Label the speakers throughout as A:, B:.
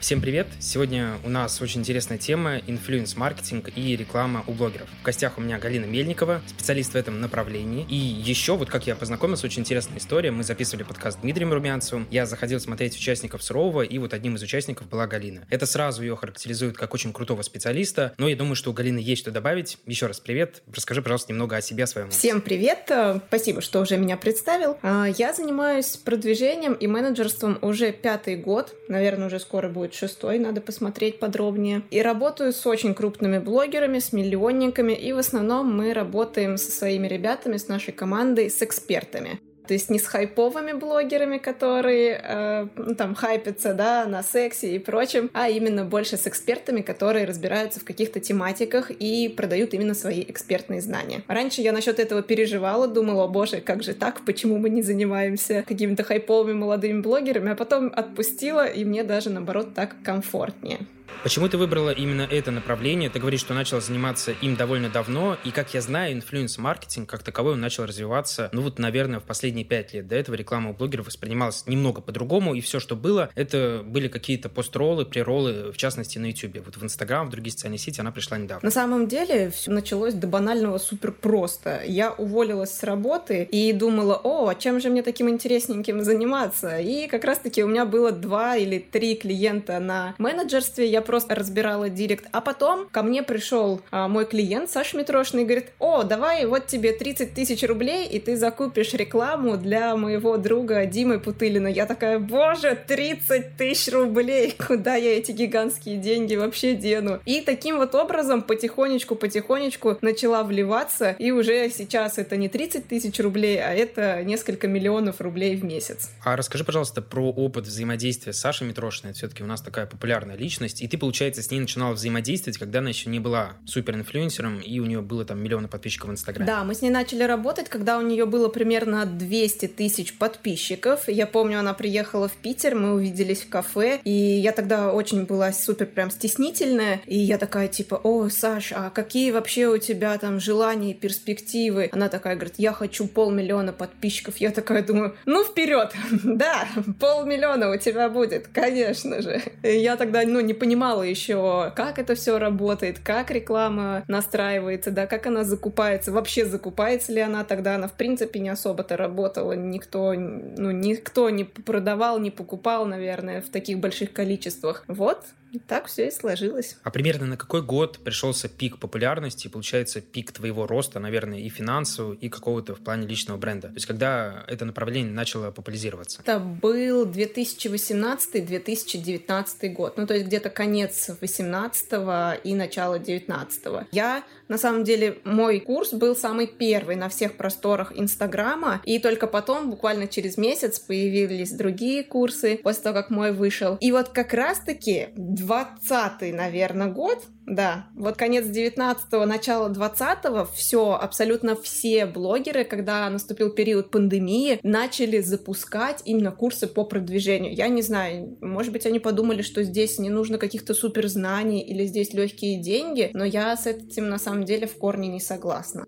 A: Всем привет! Сегодня у нас очень интересная тема – инфлюенс-маркетинг и реклама у блогеров. В гостях у меня Галина Мельникова, специалист в этом направлении. И еще, вот как я познакомился, очень интересная история. Мы записывали подкаст с Дмитрием Румянцевым. Я заходил смотреть участников Сурового, и вот одним из участников была Галина. Это сразу ее характеризует как очень крутого специалиста, но я думаю, что у Галины есть что добавить. Еще раз привет. Расскажи, пожалуйста, немного о себе, о своем.
B: Всем привет! Спасибо, что уже меня представил. А, я занимаюсь продвижением и менеджерством уже пятый год. Наверное, уже скоро будет будет шестой, надо посмотреть подробнее. И работаю с очень крупными блогерами, с миллионниками, и в основном мы работаем со своими ребятами, с нашей командой, с экспертами. То есть не с хайповыми блогерами, которые э, ну, там хайпятся, да, на сексе и прочем, а именно больше с экспертами, которые разбираются в каких-то тематиках и продают именно свои экспертные знания. Раньше я насчет этого переживала, думала, боже, как же так, почему мы не занимаемся какими-то хайповыми молодыми блогерами, а потом отпустила, и мне даже наоборот так комфортнее.
A: Почему ты выбрала именно это направление? Ты говоришь, что начала заниматься им довольно давно, и, как я знаю, инфлюенс-маркетинг как таковой он начал развиваться, ну вот, наверное, в последние пять лет. До этого реклама у блогеров воспринималась немного по-другому, и все, что было, это были какие-то пост-роллы, прероллы, в частности, на YouTube. Вот в Инстаграм, в другие социальные сети она пришла недавно.
B: На самом деле, все началось до банального супер просто. Я уволилась с работы и думала, о, а чем же мне таким интересненьким заниматься? И как раз-таки у меня было два или три клиента на менеджерстве, я просто разбирала директ. А потом ко мне пришел а, мой клиент Саша Митрошный и говорит, о, давай вот тебе 30 тысяч рублей, и ты закупишь рекламу для моего друга Димы Путылина. Я такая, боже, 30 тысяч рублей, куда я эти гигантские деньги вообще дену? И таким вот образом потихонечку-потихонечку начала вливаться, и уже сейчас это не 30 тысяч рублей, а это несколько миллионов рублей в месяц.
A: А расскажи, пожалуйста, про опыт взаимодействия с Сашей Митрошиной. Все-таки у нас такая популярная личность, и ты получается, с ней начинала взаимодействовать, когда она еще не была супер-инфлюенсером, и у нее было там миллионы подписчиков в Инстаграме.
B: Да, мы с ней начали работать, когда у нее было примерно 200 тысяч подписчиков. Я помню, она приехала в Питер, мы увиделись в кафе, и я тогда очень была супер прям стеснительная, и я такая типа, о, Саш, а какие вообще у тебя там желания и перспективы? Она такая говорит, я хочу полмиллиона подписчиков. Я такая думаю, ну вперед, да, полмиллиона у тебя будет, конечно же. Я тогда, ну, не понимала, понимала еще, как это все работает, как реклама настраивается, да, как она закупается, вообще закупается ли она тогда, она в принципе не особо-то работала, никто, ну, никто не продавал, не покупал, наверное, в таких больших количествах. Вот, так все и сложилось.
A: А примерно на какой год пришелся пик популярности, получается пик твоего роста, наверное, и финансового, и какого-то в плане личного бренда? То есть когда это направление начало популяризироваться?
B: Это был 2018-2019 год. Ну, то есть где-то конец 18 и начало 19 -го. Я на самом деле, мой курс был самый первый на всех просторах Инстаграма, и только потом, буквально через месяц, появились другие курсы, после того, как мой вышел. И вот как раз-таки 20 наверное, год, да, вот конец 19-го, начало 20-го, все, абсолютно все блогеры, когда наступил период пандемии, начали запускать именно курсы по продвижению. Я не знаю, может быть, они подумали, что здесь не нужно каких-то суперзнаний или здесь легкие деньги, но я с этим на самом деле в корне не согласна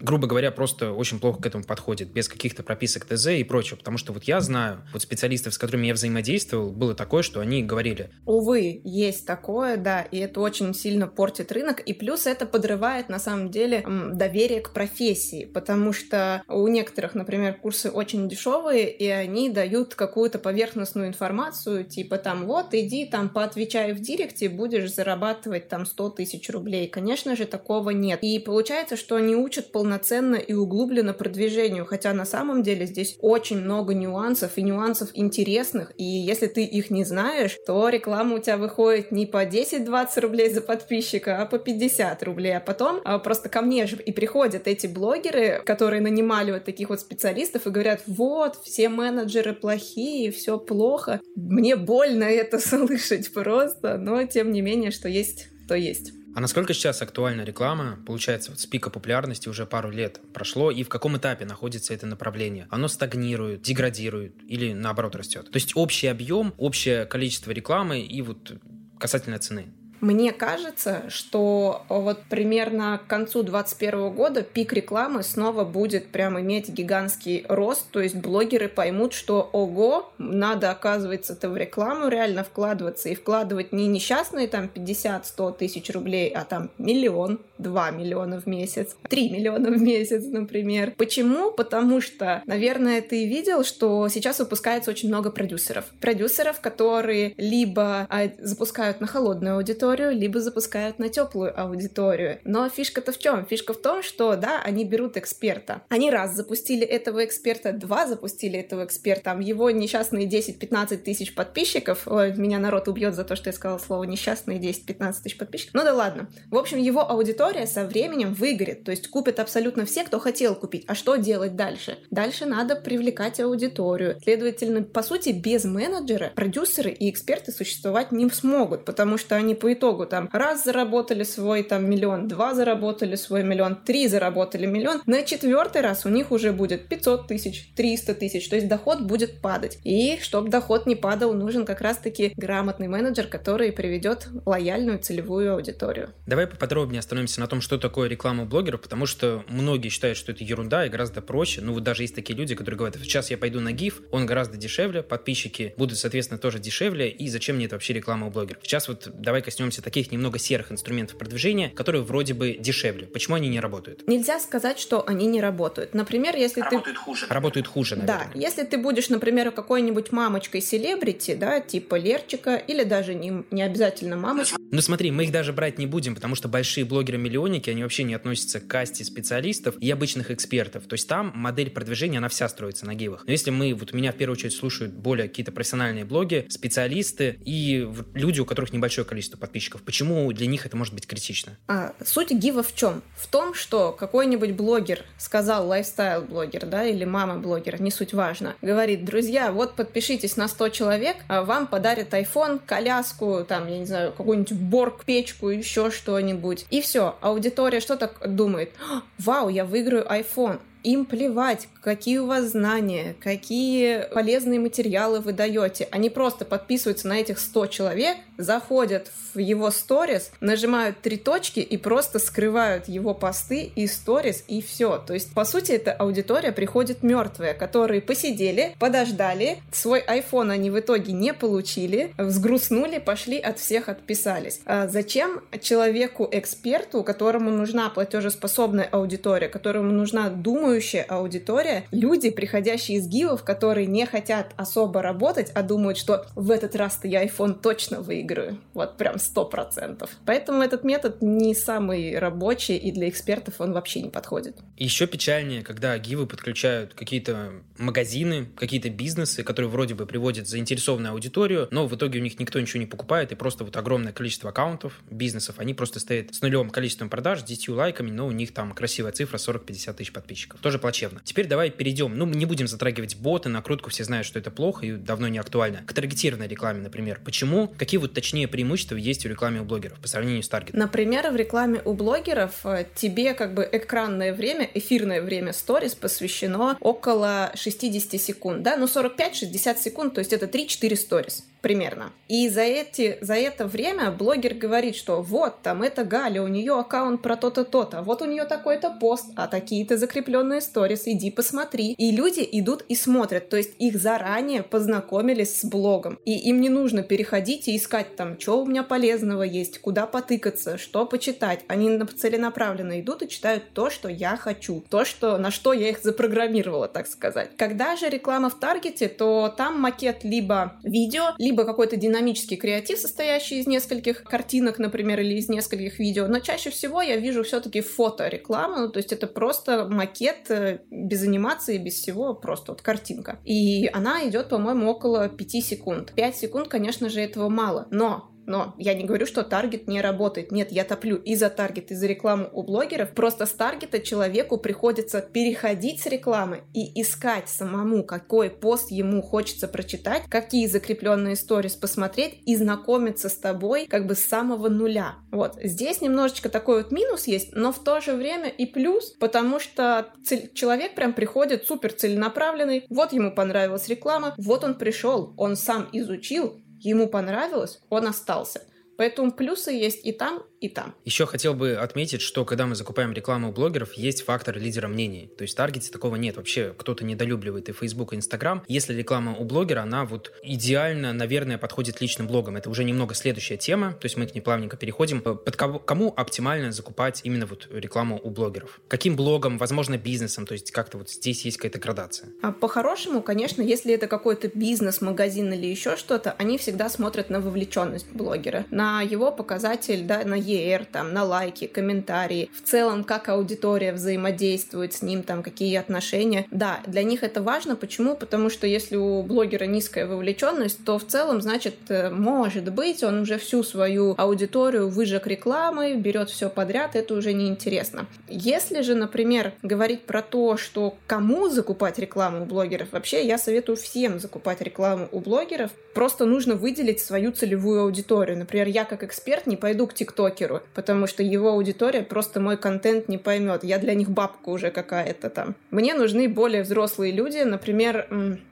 A: грубо говоря, просто очень плохо к этому подходит, без каких-то прописок ТЗ и прочего. Потому что вот я знаю, вот специалистов, с которыми я взаимодействовал, было такое, что они говорили.
B: Увы, есть такое, да, и это очень сильно портит рынок, и плюс это подрывает, на самом деле, доверие к профессии, потому что у некоторых, например, курсы очень дешевые, и они дают какую-то поверхностную информацию, типа там, вот, иди там поотвечай в директе, будешь зарабатывать там 100 тысяч рублей. Конечно же, такого нет. И получается, что они учат полноценно полноценно и углубленно продвижению, хотя на самом деле здесь очень много нюансов и нюансов интересных, и если ты их не знаешь, то реклама у тебя выходит не по 10-20 рублей за подписчика, а по 50 рублей, а потом а просто ко мне же и приходят эти блогеры, которые нанимали вот таких вот специалистов и говорят, вот, все менеджеры плохие, все плохо. Мне больно это слышать просто, но тем не менее, что есть, то есть.
A: А насколько сейчас актуальна реклама? Получается, вот с пика популярности уже пару лет прошло, и в каком этапе находится это направление? Оно стагнирует, деградирует или наоборот растет? То есть общий объем, общее количество рекламы и вот касательно цены.
B: Мне кажется, что вот примерно к концу 2021 года пик рекламы снова будет прям иметь гигантский рост, то есть блогеры поймут, что ого, надо, оказывается-то в рекламу реально вкладываться и вкладывать не несчастные там 50-100 тысяч рублей, а там миллион, 2 миллиона в месяц, 3 миллиона в месяц, например. Почему? Потому что, наверное, ты видел, что сейчас выпускается очень много продюсеров. Продюсеров, которые либо а, запускают на холодную аудиторию, либо запускают на теплую аудиторию. Но фишка-то в чем? Фишка в том, что, да, они берут эксперта. Они раз запустили этого эксперта, два запустили этого эксперта, там его несчастные 10-15 тысяч подписчиков, ой, меня народ убьет за то, что я сказала слово несчастные 10-15 тысяч подписчиков, ну да ладно. В общем, его аудитория со временем выгорит, то есть купят абсолютно все, кто хотел купить. А что делать дальше? Дальше надо привлекать аудиторию. Следовательно, по сути, без менеджера продюсеры и эксперты существовать не смогут, потому что они по итогу там раз заработали свой там миллион, два заработали свой миллион, три заработали миллион, на четвертый раз у них уже будет 500 тысяч, 300 тысяч, то есть доход будет падать. И чтобы доход не падал, нужен как раз-таки грамотный менеджер, который приведет лояльную целевую аудиторию.
A: Давай поподробнее остановимся на том, что такое реклама блогеров, потому что многие считают, что это ерунда и гораздо проще. Ну вот даже есть такие люди, которые говорят, сейчас я пойду на GIF, он гораздо дешевле, подписчики будут, соответственно, тоже дешевле, и зачем мне это вообще реклама у блогеров? Сейчас вот давай коснемся таких немного серых инструментов продвижения, которые вроде бы дешевле. Почему они не работают?
B: Нельзя сказать, что они не работают. Например, если
A: работают
B: ты...
A: хуже. Работают хуже, наверное.
B: Да, если ты будешь, например, какой-нибудь мамочкой селебрити, да, типа Лерчика, или даже не, не обязательно мамочка.
A: Ну смотри, мы их даже брать не будем, потому что большие блогеры-миллионники, они вообще не относятся к касте специалистов и обычных экспертов. То есть там модель продвижения, она вся строится на гивах. Но если мы, вот меня в первую очередь слушают более какие-то профессиональные блоги, специалисты и люди, у которых небольшое количество подписчиков, почему для них это может быть критично?
B: А, суть гива в чем? В том, что какой-нибудь блогер сказал, лайфстайл-блогер, да, или мама-блогер, не суть важно, говорит, друзья, вот подпишитесь на 100 человек, а вам подарят iPhone, коляску, там, я не знаю, какую-нибудь борг, печку, еще что-нибудь. И все, аудитория что так думает? Вау, я выиграю iPhone. Им плевать, какие у вас знания, какие полезные материалы вы даете. Они просто подписываются на этих 100 человек, заходят в его сторис, нажимают три точки и просто скрывают его посты и сторис, и все. То есть, по сути, эта аудитория приходит мертвая, которые посидели, подождали, свой iPhone они в итоге не получили, взгрустнули, пошли от всех отписались. А зачем человеку-эксперту, которому нужна платежеспособная аудитория, которому нужна думающая думающая аудитория, люди, приходящие из гивов, которые не хотят особо работать, а думают, что в этот раз-то я iPhone точно выиграю. Вот прям сто процентов. Поэтому этот метод не самый рабочий, и для экспертов он вообще не подходит.
A: Еще печальнее, когда гивы подключают какие-то магазины, какие-то бизнесы, которые вроде бы приводят заинтересованную аудиторию, но в итоге у них никто ничего не покупает, и просто вот огромное количество аккаунтов, бизнесов, они просто стоят с нулевым количеством продаж, с 10 лайками, но у них там красивая цифра 40-50 тысяч подписчиков тоже плачевно. Теперь давай перейдем, ну, не будем затрагивать боты, накрутку, все знают, что это плохо и давно не актуально. К таргетированной рекламе, например. Почему? Какие вот точнее преимущества есть в рекламе у блогеров по сравнению с таргетом?
B: Например, в рекламе у блогеров э, тебе как бы экранное время, эфирное время сторис посвящено около 60 секунд, да, ну 45-60 секунд, то есть это 3-4 сторис примерно. И за, эти, за это время блогер говорит, что вот, там, это Галя, у нее аккаунт про то-то, то-то, вот у нее такой-то пост, а такие-то закрепленные сторис, иди посмотри. И люди идут и смотрят, то есть их заранее познакомились с блогом. И им не нужно переходить и искать там, что у меня полезного есть, куда потыкаться, что почитать. Они целенаправленно идут и читают то, что я хочу, то, что, на что я их запрограммировала, так сказать. Когда же реклама в таргете, то там макет либо видео, либо какой-то динамический креатив, состоящий из нескольких картинок, например, или из нескольких видео, но чаще всего я вижу все-таки фото-рекламу, ну, то есть это просто макет э, без анимации, без всего, просто вот картинка. И она идет, по-моему, около 5 секунд. 5 секунд, конечно же, этого мало, но но я не говорю, что таргет не работает. Нет, я топлю и за таргет, и за рекламу у блогеров. Просто с таргета человеку приходится переходить с рекламы и искать самому, какой пост ему хочется прочитать, какие закрепленные сторис посмотреть и знакомиться с тобой как бы с самого нуля. Вот. Здесь немножечко такой вот минус есть, но в то же время и плюс, потому что человек прям приходит супер целенаправленный, вот ему понравилась реклама, вот он пришел, он сам изучил, ему понравилось, он остался. Поэтому плюсы есть и там, и там.
A: Еще хотел бы отметить, что когда мы закупаем рекламу у блогеров, есть фактор лидера мнений. То есть в Таргете такого нет. Вообще кто-то недолюбливает и Facebook, и Instagram. Если реклама у блогера, она вот идеально, наверное, подходит личным блогам. Это уже немного следующая тема, то есть мы к ней плавненько переходим. Под кого, кому оптимально закупать именно вот рекламу у блогеров? Каким блогом, возможно, бизнесом? То есть как-то вот здесь есть какая-то градация.
B: А по-хорошему, конечно, если это какой-то бизнес, магазин или еще что-то, они всегда смотрят на вовлеченность блогера, на его показатель, да, на ER, там, на лайки, комментарии, в целом, как аудитория взаимодействует с ним, там, какие отношения. Да, для них это важно. Почему? Потому что если у блогера низкая вовлеченность, то в целом, значит, э, может быть, он уже всю свою аудиторию выжег рекламой, берет все подряд, это уже неинтересно. Если же, например, говорить про то, что кому закупать рекламу у блогеров, вообще я советую всем закупать рекламу у блогеров, просто нужно выделить свою целевую аудиторию. Например, я как эксперт не пойду к тиктокеру, потому что его аудитория просто мой контент не поймет. Я для них бабка уже какая-то там. Мне нужны более взрослые люди. Например,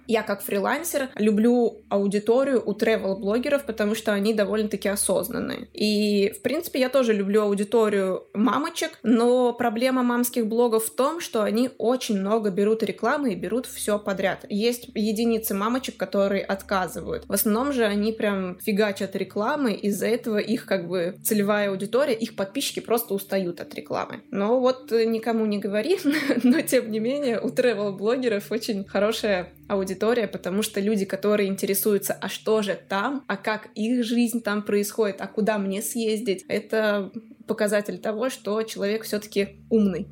B: я как фрилансер люблю аудиторию у travel-блогеров, потому что они довольно-таки осознанные. И, в принципе, я тоже люблю аудиторию мамочек, но проблема мамских блогов в том, что они очень много берут рекламы и берут все подряд. Есть единицы мамочек, которые отказывают. В основном же они прям фигачат рекламы, из-за этого их как бы целевая аудитория, их подписчики просто устают от рекламы. Но вот никому не говори, но тем не менее у travel-блогеров очень хорошая аудитория, потому что люди, которые интересуются, а что же там, а как их жизнь там происходит, а куда мне съездить, это показатель того, что человек все-таки умный.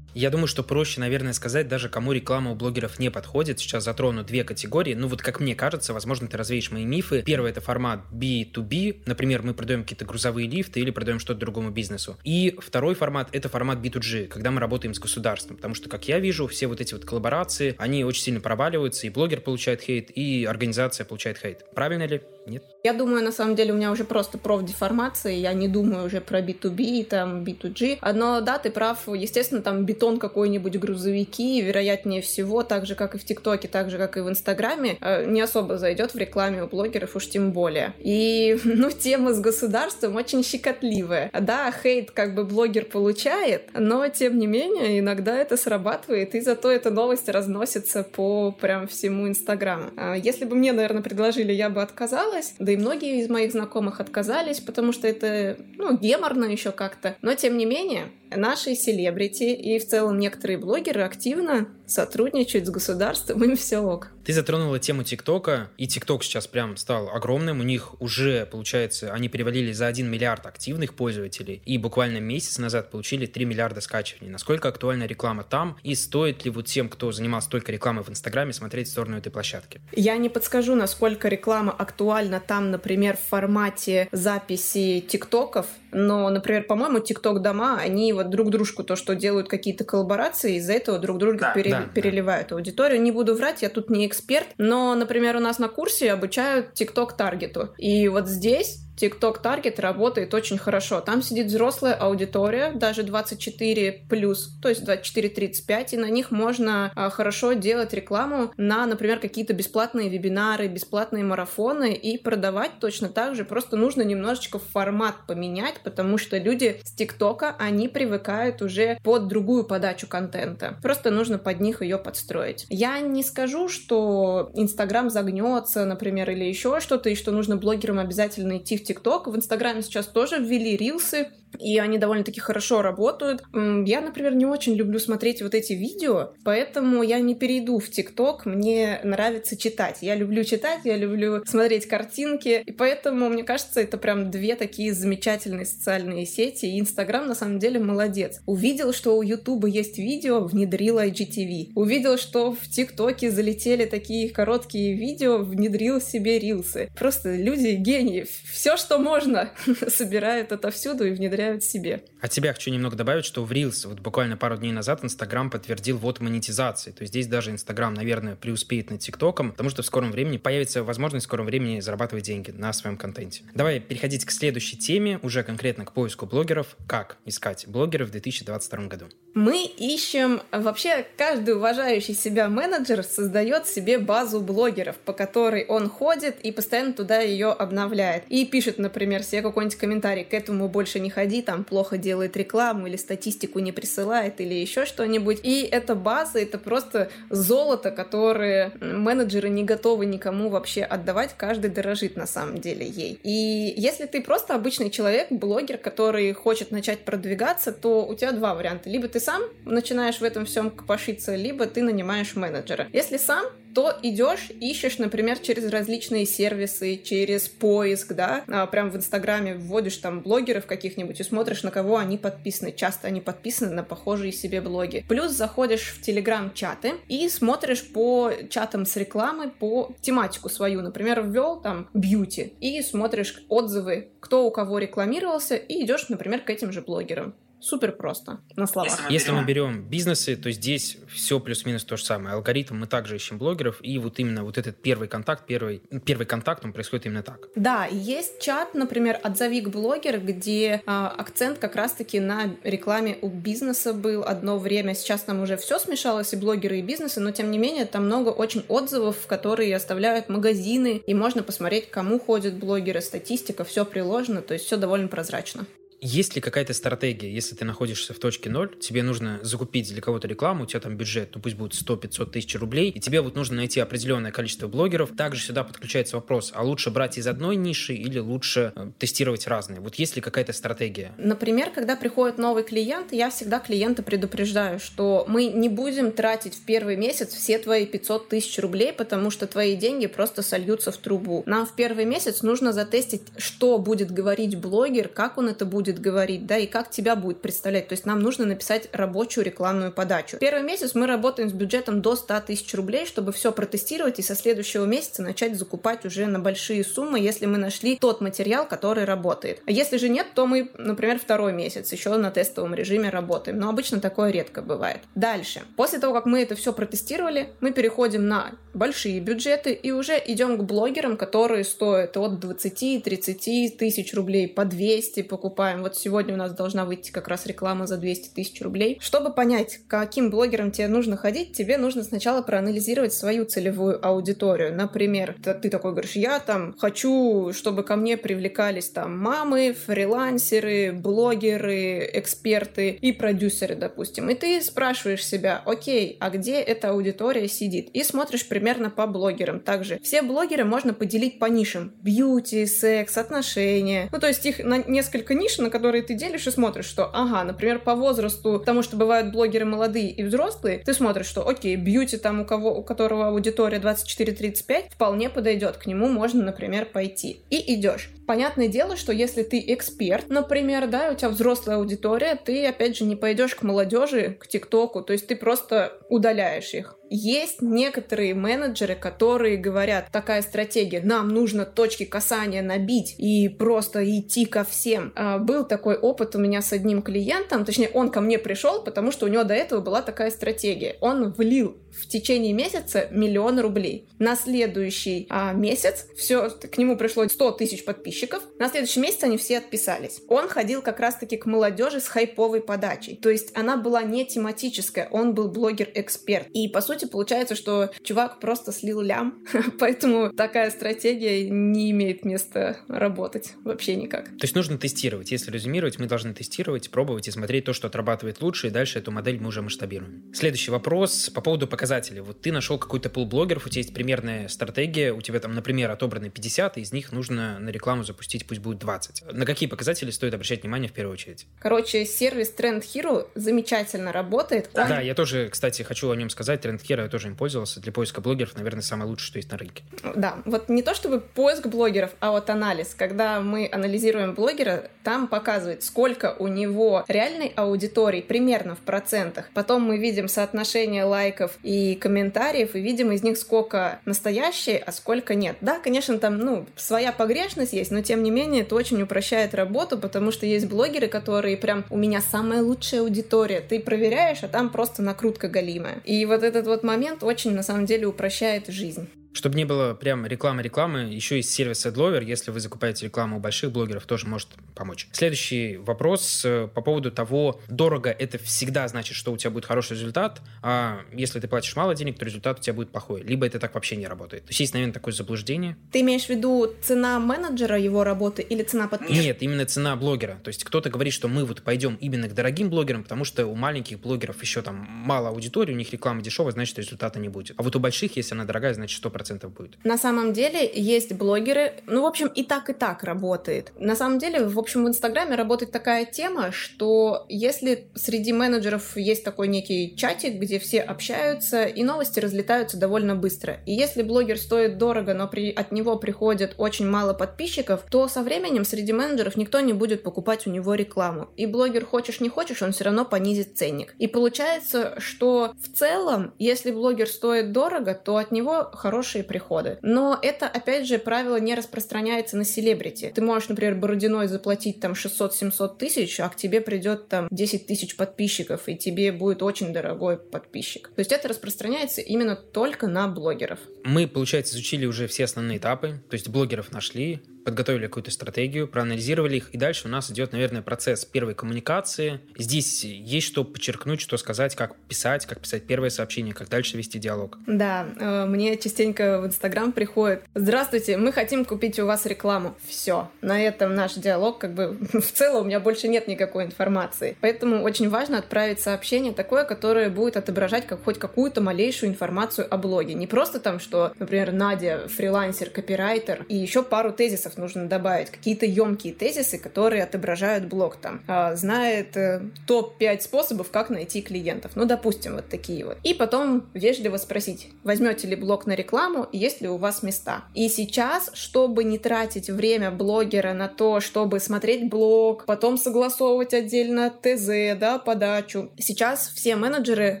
A: Я думаю, что проще, наверное, сказать даже, кому реклама у блогеров не подходит. Сейчас затрону две категории. Ну вот как мне кажется, возможно, ты развеешь мои мифы. Первый это формат B2B. Например, мы продаем какие-то грузовые лифты или продаем что-то другому бизнесу. И второй формат это формат B2G, когда мы работаем с государством. Потому что, как я вижу, все вот эти вот коллаборации, они очень сильно проваливаются, и блогер получает хейт, и организация получает хейт. Правильно ли? Нет?
B: Я думаю, на самом деле, у меня уже просто профдеформация, я не думаю уже про B2B, там, B2G. Но да, ты прав, естественно, там бетон какой-нибудь, грузовики, вероятнее всего, так же, как и в ТикТоке, так же, как и в Инстаграме, э, не особо зайдет в рекламе у блогеров, уж тем более. И, ну, тема с государством очень щекотливая. Да, хейт как бы блогер получает, но, тем не менее, иногда это срабатывает, и зато эта новость разносится по прям всему Инстаграму. А если бы мне, наверное, предложили, я бы отказалась, да и многие из моих знакомых отказались, потому что это, ну, геморно еще как-то. Но, тем не менее, наши селебрити. И в целом некоторые блогеры активно сотрудничают с государством, им все ок.
A: Ты затронула тему ТикТока, и ТикТок сейчас прям стал огромным. У них уже, получается, они перевалили за 1 миллиард активных пользователей, и буквально месяц назад получили 3 миллиарда скачиваний. Насколько актуальна реклама там, и стоит ли вот тем, кто занимался только рекламой в Инстаграме, смотреть в сторону этой площадки?
B: Я не подскажу, насколько реклама актуальна там, например, в формате записи ТикТоков, но, например, по-моему, ТикТок дома, они вот друг дружку то, что делают какие-то коллаборации, из-за этого друг друга да, пере- да, переливают да. аудиторию. Не буду врать, я тут не эксперт, но, например, у нас на курсе обучают ТикТок таргету. И вот здесь TikTok Target работает очень хорошо. Там сидит взрослая аудитория, даже 24 плюс, то есть 24-35, и на них можно а, хорошо делать рекламу на, например, какие-то бесплатные вебинары, бесплатные марафоны и продавать точно так же. Просто нужно немножечко формат поменять, потому что люди с ТикТока, они привыкают уже под другую подачу контента. Просто нужно под них ее подстроить. Я не скажу, что Инстаграм загнется, например, или еще что-то, и что нужно блогерам обязательно идти в ТикТок. В Инстаграме сейчас тоже ввели рилсы, и они довольно-таки хорошо работают. Я, например, не очень люблю смотреть вот эти видео, поэтому я не перейду в ТикТок, мне нравится читать. Я люблю читать, я люблю смотреть картинки, и поэтому, мне кажется, это прям две такие замечательные социальные сети, и Инстаграм на самом деле молодец. Увидел, что у Ютуба есть видео, внедрил IGTV. Увидел, что в ТикТоке залетели такие короткие видео, внедрил себе рилсы. Просто люди гении. Все, что можно, собирают отовсюду и внедряют доверяют себе.
A: От тебя хочу немного добавить, что в Reels вот буквально пару дней назад Инстаграм подтвердил вот монетизации. То есть здесь даже Инстаграм, наверное, преуспеет над ТикТоком, потому что в скором времени появится возможность в скором времени зарабатывать деньги на своем контенте. Давай переходить к следующей теме, уже конкретно к поиску блогеров. Как искать блогеров в 2022 году?
B: Мы ищем... Вообще, каждый уважающий себя менеджер создает себе базу блогеров, по которой он ходит и постоянно туда ее обновляет. И пишет, например, себе какой-нибудь комментарий, к этому больше не ходи, там плохо делает рекламу или статистику не присылает или еще что-нибудь. И эта база — это просто золото, которое менеджеры не готовы никому вообще отдавать, каждый дорожит на самом деле ей. И если ты просто обычный человек, блогер, который хочет начать продвигаться, то у тебя два варианта. Либо ты сам начинаешь в этом всем копошиться, либо ты нанимаешь менеджера. Если сам, то идешь, ищешь, например, через различные сервисы, через поиск, да, а, прям в Инстаграме вводишь там блогеров каких-нибудь и смотришь, на кого они подписаны. Часто они подписаны на похожие себе блоги. Плюс заходишь в Телеграм-чаты и смотришь по чатам с рекламой, по тематику свою. Например, ввел там бьюти и смотришь отзывы, кто у кого рекламировался, и идешь, например, к этим же блогерам. Супер просто, на словах.
A: Если мы берем бизнесы, то здесь все плюс-минус то же самое. Алгоритм мы также ищем блогеров, и вот именно вот этот первый контакт, первый, первый контакт, он происходит именно так.
B: Да, есть чат, например, «Отзови к блогер», где а, акцент как раз-таки на рекламе у бизнеса был одно время. Сейчас там уже все смешалось, и блогеры, и бизнесы, но тем не менее там много очень отзывов, которые оставляют магазины, и можно посмотреть, кому ходят блогеры, статистика, все приложено, то есть все довольно прозрачно.
A: Есть ли какая-то стратегия, если ты находишься в точке ноль, тебе нужно закупить для кого-то рекламу, у тебя там бюджет, ну пусть будет 100-500 тысяч рублей, и тебе вот нужно найти определенное количество блогеров. Также сюда подключается вопрос, а лучше брать из одной ниши или лучше э, тестировать разные? Вот есть ли какая-то стратегия?
B: Например, когда приходит новый клиент, я всегда клиента предупреждаю, что мы не будем тратить в первый месяц все твои 500 тысяч рублей, потому что твои деньги просто сольются в трубу. Нам в первый месяц нужно затестить, что будет говорить блогер, как он это будет будет говорить, да, и как тебя будет представлять. То есть нам нужно написать рабочую рекламную подачу. Первый месяц мы работаем с бюджетом до 100 тысяч рублей, чтобы все протестировать и со следующего месяца начать закупать уже на большие суммы, если мы нашли тот материал, который работает. А если же нет, то мы, например, второй месяц еще на тестовом режиме работаем. Но обычно такое редко бывает. Дальше. После того, как мы это все протестировали, мы переходим на большие бюджеты и уже идем к блогерам, которые стоят от 20-30 тысяч рублей по 200, покупаем вот сегодня у нас должна выйти как раз реклама за 200 тысяч рублей. Чтобы понять, каким блогерам тебе нужно ходить, тебе нужно сначала проанализировать свою целевую аудиторию. Например, ты такой говоришь, я там хочу, чтобы ко мне привлекались там мамы, фрилансеры, блогеры, эксперты и продюсеры, допустим. И ты спрашиваешь себя, окей, а где эта аудитория сидит? И смотришь примерно по блогерам. Также все блогеры можно поделить по нишам. Бьюти, секс, отношения. Ну, то есть их на несколько ниш, на которые ты делишь и смотришь, что, ага, например, по возрасту, потому что бывают блогеры молодые и взрослые, ты смотришь, что, окей, бьюти там у кого, у которого аудитория 24-35, вполне подойдет, к нему можно, например, пойти. И идешь. Понятное дело, что если ты эксперт, например, да, у тебя взрослая аудитория, ты, опять же, не пойдешь к молодежи, к ТикТоку, то есть ты просто удаляешь их. Есть некоторые менеджеры, которые говорят, такая стратегия, нам нужно точки касания набить и просто идти ко всем. А, был такой опыт у меня с одним клиентом, точнее, он ко мне пришел, потому что у него до этого была такая стратегия. Он влил в течение месяца миллион рублей. На следующий а, месяц все, к нему пришло 100 тысяч подписчиков. На следующий месяц они все отписались. Он ходил как раз-таки к молодежи с хайповой подачей. То есть она была не тематическая, он был блогер-эксперт. И, по сути, получается, что чувак просто слил лям, поэтому такая стратегия не имеет места работать вообще никак.
A: То есть нужно тестировать. Если резюмировать, мы должны тестировать, пробовать и смотреть то, что отрабатывает лучше, и дальше эту модель мы уже масштабируем. Следующий вопрос по поводу показателей. Вот ты нашел какой-то пул блогеров, у тебя есть примерная стратегия, у тебя там, например, отобраны 50, и из них нужно на рекламу запустить, пусть будет 20. На какие показатели стоит обращать внимание в первую очередь?
B: Короче, сервис Trend Hero замечательно работает.
A: Он... Да, я тоже, кстати, хочу о нем сказать. Trend Hero я тоже им пользовался. Для поиска блогеров, наверное, самое лучшее, что есть на рынке.
B: Да, вот не то чтобы поиск блогеров, а вот анализ. Когда мы анализируем блогера, там показывает, сколько у него реальной аудитории, примерно в процентах. Потом мы видим соотношение лайков и и комментариев, и видим из них сколько настоящие, а сколько нет. Да, конечно, там, ну, своя погрешность есть, но тем не менее это очень упрощает работу, потому что есть блогеры, которые прям у меня самая лучшая аудитория. Ты проверяешь, а там просто накрутка галимая. И вот этот вот момент очень на самом деле упрощает жизнь.
A: Чтобы не было прям рекламы-рекламы, еще есть сервис AdLover, если вы закупаете рекламу у больших блогеров, тоже может помочь. Следующий вопрос э, по поводу того, дорого это всегда значит, что у тебя будет хороший результат, а если ты платишь мало денег, то результат у тебя будет плохой. Либо это так вообще не работает. То есть есть, наверное, такое заблуждение.
B: Ты имеешь в виду цена менеджера его работы или цена подписчика?
A: Нет, именно цена блогера. То есть кто-то говорит, что мы вот пойдем именно к дорогим блогерам, потому что у маленьких блогеров еще там мало аудитории, у них реклама дешевая, значит результата не будет. А вот у больших, если она дорогая, значит 100% процентов будет.
B: На самом деле есть блогеры, ну, в общем, и так, и так работает. На самом деле, в общем, в Инстаграме работает такая тема, что если среди менеджеров есть такой некий чатик, где все общаются, и новости разлетаются довольно быстро. И если блогер стоит дорого, но при, от него приходит очень мало подписчиков, то со временем среди менеджеров никто не будет покупать у него рекламу. И блогер хочешь не хочешь, он все равно понизит ценник. И получается, что в целом, если блогер стоит дорого, то от него хорошие приходы. Но это, опять же, правило не распространяется на селебрити. Ты можешь, например, Бородиной заплатить там 600-700 тысяч, а к тебе придет там 10 тысяч подписчиков, и тебе будет очень дорогой подписчик. То есть это распространяется именно только на блогеров.
A: Мы, получается, изучили уже все основные этапы, то есть блогеров нашли, подготовили какую-то стратегию, проанализировали их, и дальше у нас идет, наверное, процесс первой коммуникации. Здесь есть что подчеркнуть, что сказать, как писать, как писать первое сообщение, как дальше вести диалог.
B: Да, э, мне частенько в Инстаграм приходит «Здравствуйте, мы хотим купить у вас рекламу». Все, на этом наш диалог как бы в целом у меня больше нет никакой информации. Поэтому очень важно отправить сообщение такое, которое будет отображать как хоть какую-то малейшую информацию о блоге. Не просто там, что, например, Надя фрилансер, копирайтер, и еще пару тезисов тезисов нужно добавить, какие-то емкие тезисы, которые отображают блог там. А, знает э, топ-5 способов, как найти клиентов. Ну, допустим, вот такие вот. И потом вежливо спросить, возьмете ли блог на рекламу, есть ли у вас места. И сейчас, чтобы не тратить время блогера на то, чтобы смотреть блог, потом согласовывать отдельно ТЗ, да, подачу, сейчас все менеджеры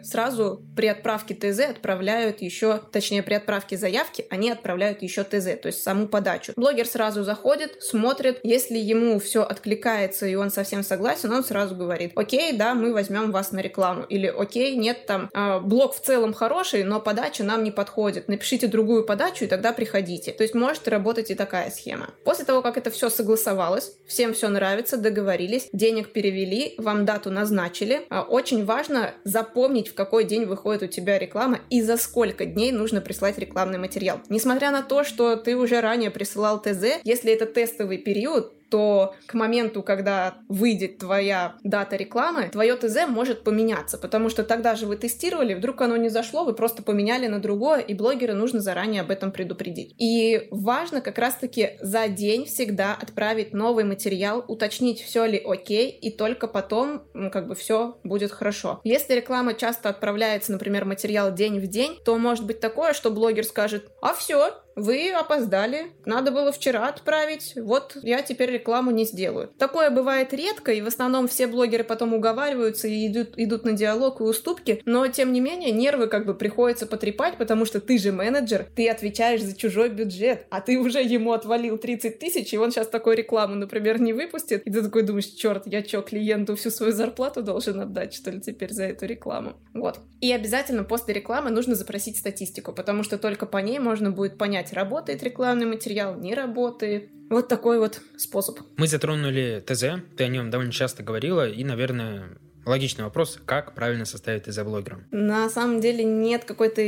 B: сразу при отправке ТЗ отправляют еще, точнее, при отправке заявки, они отправляют еще ТЗ, то есть саму подачу. Блогер сразу заходит, смотрит, если ему все откликается и он совсем согласен, он сразу говорит, окей, да, мы возьмем вас на рекламу, или окей, нет, там, э, блог в целом хороший, но подача нам не подходит, напишите другую подачу и тогда приходите. То есть может работать и такая схема. После того, как это все согласовалось, всем все нравится, договорились, денег перевели, вам дату назначили, э, очень важно запомнить, в какой день выходит у тебя реклама и за сколько дней нужно прислать рекламный материал. Несмотря на то, что ты уже ранее присылал ТЗ, если это тестовый период, то к моменту, когда выйдет твоя дата рекламы, твое ТЗ может поменяться, потому что тогда же вы тестировали, вдруг оно не зашло, вы просто поменяли на другое, и блогера нужно заранее об этом предупредить. И важно как раз-таки за день всегда отправить новый материал, уточнить, все ли окей, и только потом как бы все будет хорошо. Если реклама часто отправляется, например, материал день в день, то может быть такое, что блогер скажет, а все, вы опоздали, надо было вчера отправить, вот я теперь рекламу не сделаю. Такое бывает редко, и в основном все блогеры потом уговариваются и идут, идут на диалог и уступки, но тем не менее нервы как бы приходится потрепать, потому что ты же менеджер, ты отвечаешь за чужой бюджет, а ты уже ему отвалил 30 тысяч, и он сейчас такой рекламу, например, не выпустит, и ты такой думаешь, черт, я что, клиенту всю свою зарплату должен отдать, что ли, теперь за эту рекламу? Вот. И обязательно после рекламы нужно запросить статистику, потому что только по ней можно будет понять, понять, работает рекламный материал, не работает. Вот такой вот способ.
A: Мы затронули ТЗ, ты о нем довольно часто говорила, и, наверное, Логичный вопрос, как правильно составить ТЗ блогером?
B: На самом деле нет какой-то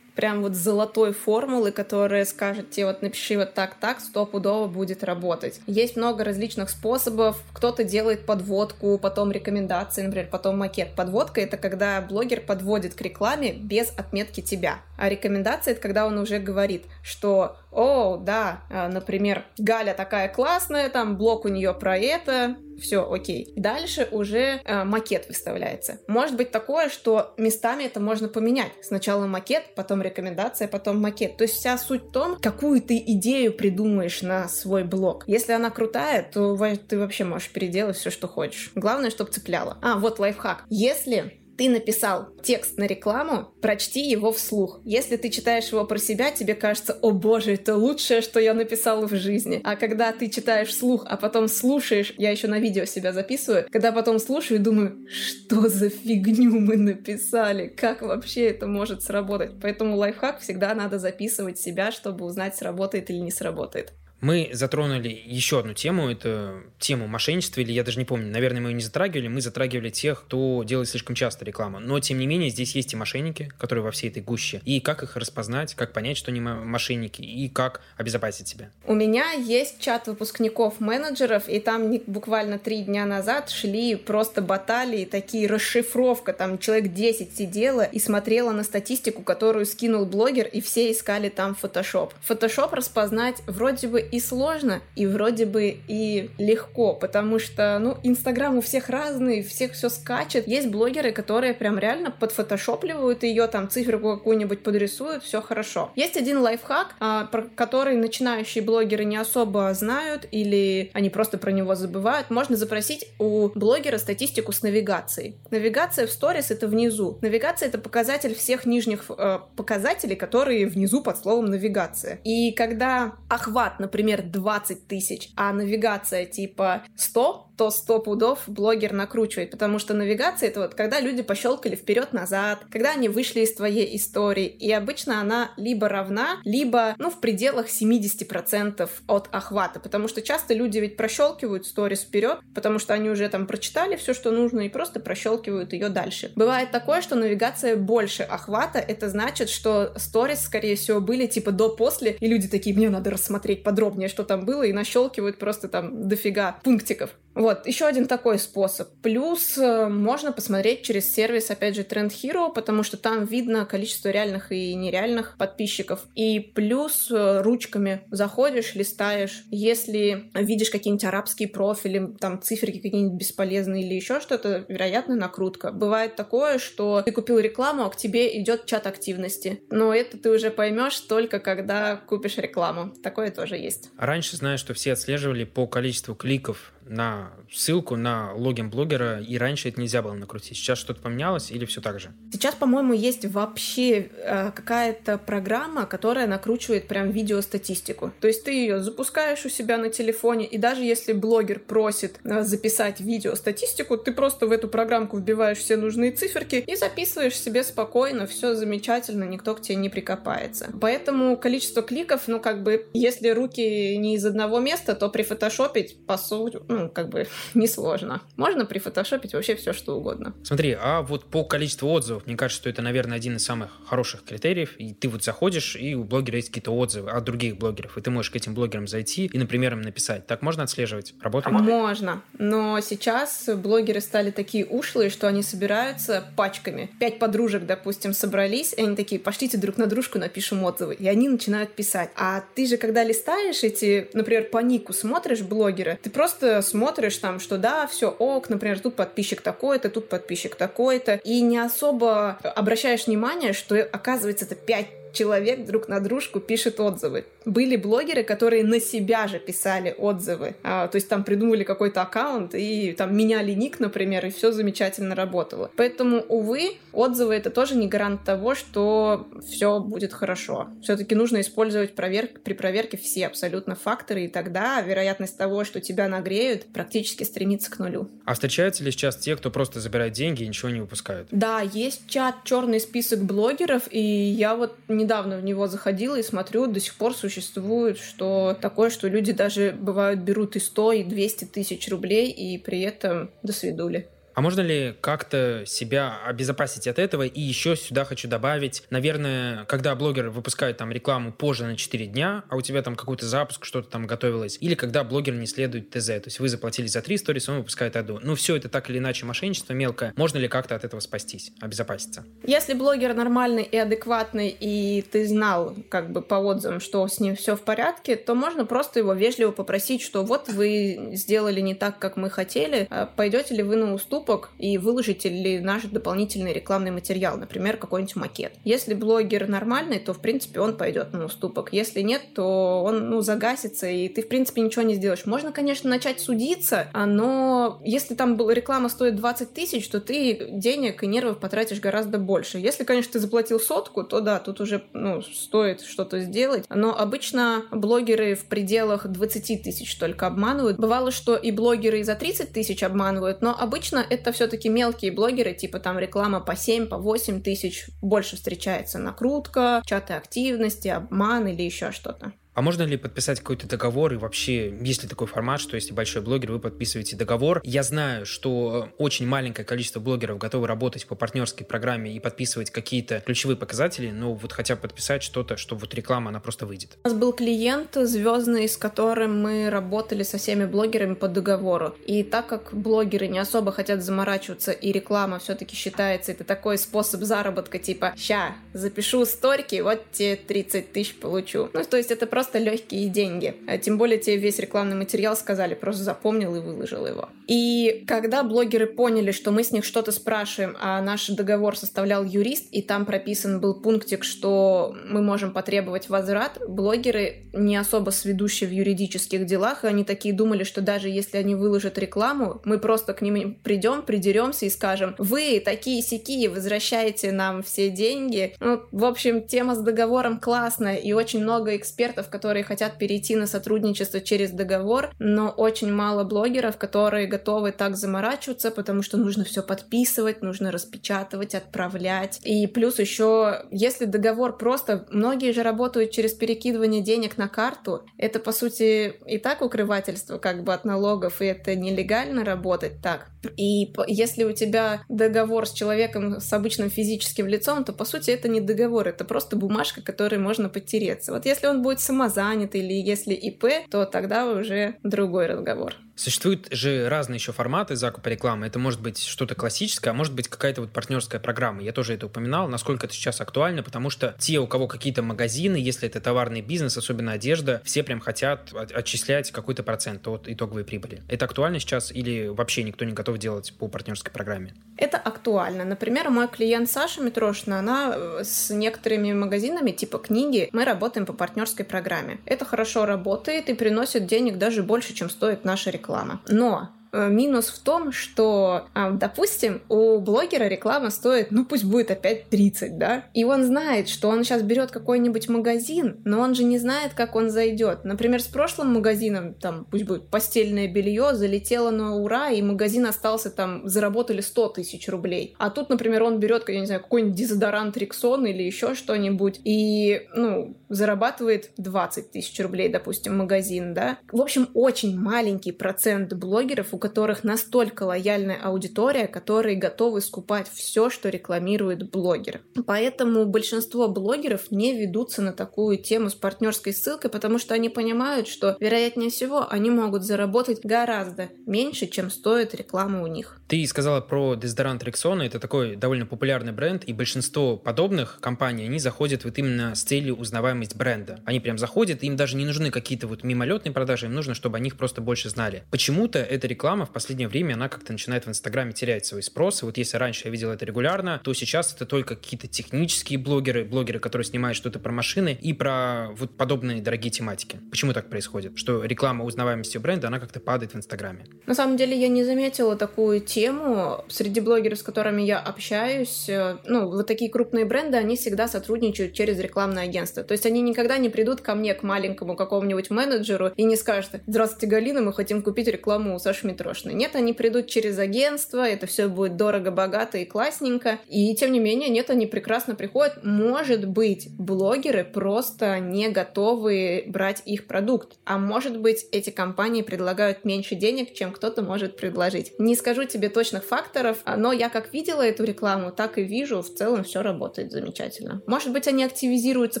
B: прям вот золотой формулы, которая скажет тебе вот напиши вот так-так, стопудово будет работать. Есть много различных способов. Кто-то делает подводку, потом рекомендации, например, потом макет. Подводка — это когда блогер подводит к рекламе без отметки тебя. А рекомендация — это когда он уже говорит, что «О, да, а, например, Галя такая классная, там блог у нее про это, все, окей. Дальше уже э, макет выставляется. Может быть такое, что местами это можно поменять. Сначала макет, потом рекомендация, потом макет. То есть вся суть в том, какую ты идею придумаешь на свой блог. Если она крутая, то ты вообще можешь переделать все, что хочешь. Главное, чтобы цепляло. А, вот лайфхак. Если Ты написал текст на рекламу, прочти его вслух. Если ты читаешь его про себя, тебе кажется, о боже, это лучшее, что я написал в жизни. А когда ты читаешь вслух, а потом слушаешь, я еще на видео себя записываю, когда потом слушаю, думаю, что за фигню мы написали, как вообще это может сработать. Поэтому лайфхак всегда надо записывать себя, чтобы узнать, сработает или не сработает.
A: Мы затронули еще одну тему, это тему мошенничества, или я даже не помню, наверное, мы ее не затрагивали, мы затрагивали тех, кто делает слишком часто рекламу. Но, тем не менее, здесь есть и мошенники, которые во всей этой гуще. И как их распознать, как понять, что они мошенники, и как обезопасить себя.
B: У меня есть чат выпускников-менеджеров, и там буквально три дня назад шли просто баталии, такие расшифровка, там человек 10 сидела и смотрела на статистику, которую скинул блогер, и все искали там фотошоп. Фотошоп распознать вроде бы и сложно, и вроде бы и легко, потому что, ну, Инстаграм у всех разный, всех все скачет. Есть блогеры, которые прям реально подфотошопливают ее, там, циферку какую-нибудь подрисуют, все хорошо. Есть один лайфхак, а, про который начинающие блогеры не особо знают, или они просто про него забывают. Можно запросить у блогера статистику с навигацией. Навигация в сторис — это внизу. Навигация — это показатель всех нижних э, показателей, которые внизу под словом навигация. И когда охват, например, например, 20 тысяч, а навигация типа 100, то сто пудов блогер накручивает, потому что навигация — это вот когда люди пощелкали вперед-назад, когда они вышли из твоей истории, и обычно она либо равна, либо, ну, в пределах 70% от охвата, потому что часто люди ведь прощелкивают сторис вперед, потому что они уже там прочитали все, что нужно, и просто прощелкивают ее дальше. Бывает такое, что навигация больше охвата, это значит, что сторис, скорее всего, были типа до-после, и люди такие, мне надо рассмотреть подробнее, что там было, и нащелкивают просто там дофига пунктиков. Вот, еще один такой способ. Плюс э, можно посмотреть через сервис, опять же, Trend Hero, потому что там видно количество реальных и нереальных подписчиков. И плюс э, ручками заходишь, листаешь. Если видишь какие-нибудь арабские профили, там циферки какие-нибудь бесполезные или еще что-то, вероятно, накрутка. Бывает такое, что ты купил рекламу, а к тебе идет чат активности. Но это ты уже поймешь только когда купишь рекламу. Такое тоже есть.
A: Раньше знаю, что все отслеживали по количеству кликов на ссылку на логин блогера, и раньше это нельзя было накрутить. Сейчас что-то поменялось или все так же?
B: Сейчас, по-моему, есть вообще э, какая-то программа, которая накручивает прям видеостатистику. То есть ты ее запускаешь у себя на телефоне, и даже если блогер просит э, записать видеостатистику, ты просто в эту программку вбиваешь все нужные циферки и записываешь себе спокойно, все замечательно, никто к тебе не прикопается. Поэтому количество кликов, ну как бы, если руки не из одного места, то прифотошопить, по сути, ну, как бы несложно. Можно прифотошопить вообще все, что угодно.
A: Смотри, а вот по количеству отзывов, мне кажется, что это, наверное, один из самых хороших критериев. И ты вот заходишь, и у блогера есть какие-то отзывы от других блогеров, и ты можешь к этим блогерам зайти и, например, им написать. Так можно отслеживать? Работает?
B: Можно, но сейчас блогеры стали такие ушлые, что они собираются пачками. Пять подружек, допустим, собрались, и они такие, пошлите друг на дружку, напишем отзывы. И они начинают писать. А ты же, когда листаешь эти, например, по нику смотришь блогера, ты просто смотришь там, что да, все ок, например, тут подписчик такой-то, тут подписчик такой-то, и не особо обращаешь внимание, что оказывается это пять человек друг на дружку пишет отзывы. Были блогеры, которые на себя же писали отзывы. А, то есть там придумали какой-то аккаунт и там меняли ник, например, и все замечательно работало. Поэтому, увы, отзывы это тоже не гарант того, что все будет хорошо. Все-таки нужно использовать провер... при проверке все абсолютно факторы, и тогда вероятность того, что тебя нагреют, практически стремится к нулю.
A: А встречаются ли сейчас те, кто просто забирает деньги и ничего не выпускают?
B: Да, есть чат черный список блогеров, и я вот не недавно в него заходила и смотрю, до сих пор существует, что такое, что люди даже бывают берут и 100, и 200 тысяч рублей, и при этом до свидули.
A: А можно ли как-то себя обезопасить от этого? И еще сюда хочу добавить, наверное, когда блогер выпускает там рекламу позже на 4 дня, а у тебя там какой-то запуск, что-то там готовилось, или когда блогер не следует ТЗ, то есть вы заплатили за 3 сторис, он выпускает одну. Ну, все это так или иначе мошенничество мелкое. Можно ли как-то от этого спастись, обезопаситься?
B: Если блогер нормальный и адекватный, и ты знал как бы по отзывам, что с ним все в порядке, то можно просто его вежливо попросить, что вот вы сделали не так, как мы хотели, а пойдете ли вы на уступ уступок и выложить ли наш дополнительный рекламный материал, например, какой-нибудь макет. Если блогер нормальный, то, в принципе, он пойдет на уступок. Если нет, то он, ну, загасится, и ты, в принципе, ничего не сделаешь. Можно, конечно, начать судиться, а, но если там реклама стоит 20 тысяч, то ты денег и нервов потратишь гораздо больше. Если, конечно, ты заплатил сотку, то да, тут уже, ну, стоит что-то сделать. Но обычно блогеры в пределах 20 тысяч только обманывают. Бывало, что и блогеры за 30 тысяч обманывают, но обычно все-таки мелкие блогеры, типа там реклама по 7, по 8 тысяч, больше встречается накрутка, чаты активности, обман или еще что-то.
A: А можно ли подписать какой-то договор и вообще, есть ли такой формат, что если большой блогер, вы подписываете договор? Я знаю, что очень маленькое количество блогеров готовы работать по партнерской программе и подписывать какие-то ключевые показатели, но вот хотя бы подписать что-то, что вот реклама, она просто выйдет.
B: У нас был клиент звездный, с которым мы работали со всеми блогерами по договору. И так как блогеры не особо хотят заморачиваться, и реклама все-таки считается, это такой способ заработка, типа, ща, запишу сторики, вот тебе 30 тысяч получу. Ну, то есть это просто просто легкие деньги. А тем более тебе весь рекламный материал сказали, просто запомнил и выложил его. И когда блогеры поняли, что мы с них что-то спрашиваем, а наш договор составлял юрист, и там прописан был пунктик, что мы можем потребовать возврат, блогеры не особо сведущие в юридических делах, и они такие думали, что даже если они выложат рекламу, мы просто к ним придем, придеремся и скажем, вы такие сякие, возвращаете нам все деньги. Ну, в общем, тема с договором классная, и очень много экспертов, которые хотят перейти на сотрудничество через договор, но очень мало блогеров, которые готовы так заморачиваться, потому что нужно все подписывать, нужно распечатывать, отправлять. И плюс еще, если договор просто... Многие же работают через перекидывание денег на карту. Это, по сути, и так укрывательство как бы от налогов, и это нелегально работать так. И если у тебя договор с человеком с обычным физическим лицом, то, по сути, это не договор, это просто бумажка, которой можно потереться. Вот если он будет сама самозанят или если ИП, то тогда уже другой разговор.
A: Существуют же разные еще форматы закупа рекламы. Это может быть что-то классическое, а может быть какая-то вот партнерская программа. Я тоже это упоминал, насколько это сейчас актуально, потому что те, у кого какие-то магазины, если это товарный бизнес, особенно одежда, все прям хотят отчислять какой-то процент от итоговой прибыли. Это актуально сейчас или вообще никто не готов делать по партнерской программе?
B: Это актуально. Например, мой клиент Саша Митрошина, она э, с некоторыми магазинами типа книги, мы работаем по партнерской программе. Это хорошо работает и приносит денег даже больше, чем стоит наша реклама реклама. Но минус в том, что, а, допустим, у блогера реклама стоит, ну пусть будет опять 30, да? И он знает, что он сейчас берет какой-нибудь магазин, но он же не знает, как он зайдет. Например, с прошлым магазином, там, пусть будет постельное белье, залетело на ура, и магазин остался там, заработали 100 тысяч рублей. А тут, например, он берет, я не знаю, какой-нибудь дезодорант Риксон или еще что-нибудь, и, ну, зарабатывает 20 тысяч рублей, допустим, магазин, да? В общем, очень маленький процент блогеров, у которых настолько лояльная аудитория, которые готовы скупать все, что рекламирует блогер. Поэтому большинство блогеров не ведутся на такую тему с партнерской ссылкой, потому что они понимают, что, вероятнее всего, они могут заработать гораздо меньше, чем стоит реклама у них.
A: Ты сказала про дезодорант Рексона, это такой довольно популярный бренд, и большинство подобных компаний, они заходят вот именно с целью узнаваемость бренда. Они прям заходят, им даже не нужны какие-то вот мимолетные продажи, им нужно, чтобы о них просто больше знали. Почему-то эта реклама реклама в последнее время, она как-то начинает в Инстаграме терять свой спрос. И вот если раньше я видел это регулярно, то сейчас это только какие-то технические блогеры, блогеры, которые снимают что-то про машины и про вот подобные дорогие тематики. Почему так происходит? Что реклама узнаваемости бренда, она как-то падает в Инстаграме?
B: На самом деле я не заметила такую тему. Среди блогеров, с которыми я общаюсь, э, ну, вот такие крупные бренды, они всегда сотрудничают через рекламное агентство. То есть они никогда не придут ко мне, к маленькому какому-нибудь менеджеру и не скажут, здравствуйте, Галина, мы хотим купить рекламу у Саши Метро трошно. Нет, они придут через агентство, это все будет дорого, богато и классненько. И тем не менее, нет, они прекрасно приходят. Может быть, блогеры просто не готовы брать их продукт. А может быть, эти компании предлагают меньше денег, чем кто-то может предложить. Не скажу тебе точных факторов, но я как видела эту рекламу, так и вижу. В целом все работает замечательно. Может быть, они активизируются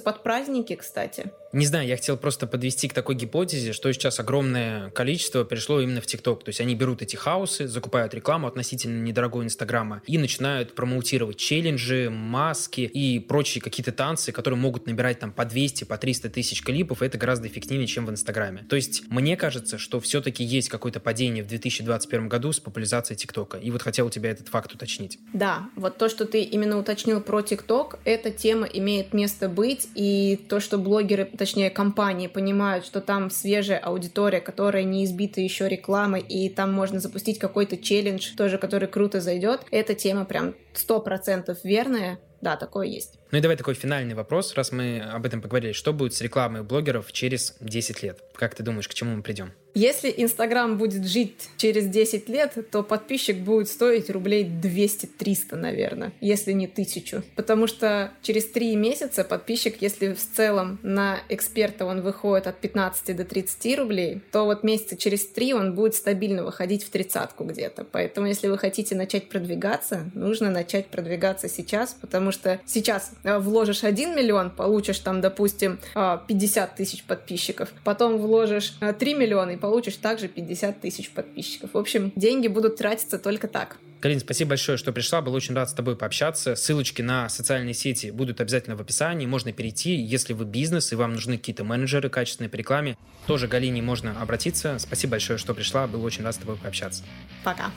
B: под праздники, кстати.
A: Не знаю, я хотел просто подвести к такой гипотезе, что сейчас огромное количество пришло именно в ТикТок. То есть они берут эти хаусы, закупают рекламу относительно недорогой Инстаграма и начинают промоутировать челленджи, маски и прочие какие-то танцы, которые могут набирать там по 200, по 300 тысяч клипов, это гораздо эффективнее, чем в Инстаграме. То есть мне кажется, что все-таки есть какое-то падение в 2021 году с популяризацией ТикТока. И вот хотел у тебя этот факт уточнить.
B: Да, вот то, что ты именно уточнил про ТикТок, эта тема имеет место быть, и то, что блогеры, точнее компании понимают, что там свежая аудитория, которая не избита еще рекламой, и там можно запустить какой-то челлендж, тоже который круто зайдет, эта тема прям сто процентов верная, да, такое есть.
A: Ну и давай такой финальный вопрос, раз мы об этом поговорили. Что будет с рекламой блогеров через 10 лет? Как ты думаешь, к чему мы придем?
B: Если Инстаграм будет жить через 10 лет, то подписчик будет стоить рублей 200-300, наверное, если не тысячу. Потому что через 3 месяца подписчик, если в целом на эксперта он выходит от 15 до 30 рублей, то вот месяца через 3 он будет стабильно выходить в тридцатку где-то. Поэтому если вы хотите начать продвигаться, нужно начать продвигаться сейчас, потому что сейчас э, вложишь 1 миллион, получишь там, допустим, 50 э, тысяч подписчиков, потом вложишь 3 э, миллиона и получишь также 50 тысяч подписчиков. В общем, деньги будут тратиться только так.
A: Галин, спасибо большое, что пришла. Был очень рад с тобой пообщаться. Ссылочки на социальные сети будут обязательно в описании. Можно перейти. Если вы бизнес и вам нужны какие-то менеджеры качественные по рекламе, тоже Галине можно обратиться. Спасибо большое, что пришла. Был очень рад с тобой пообщаться.
B: Пока.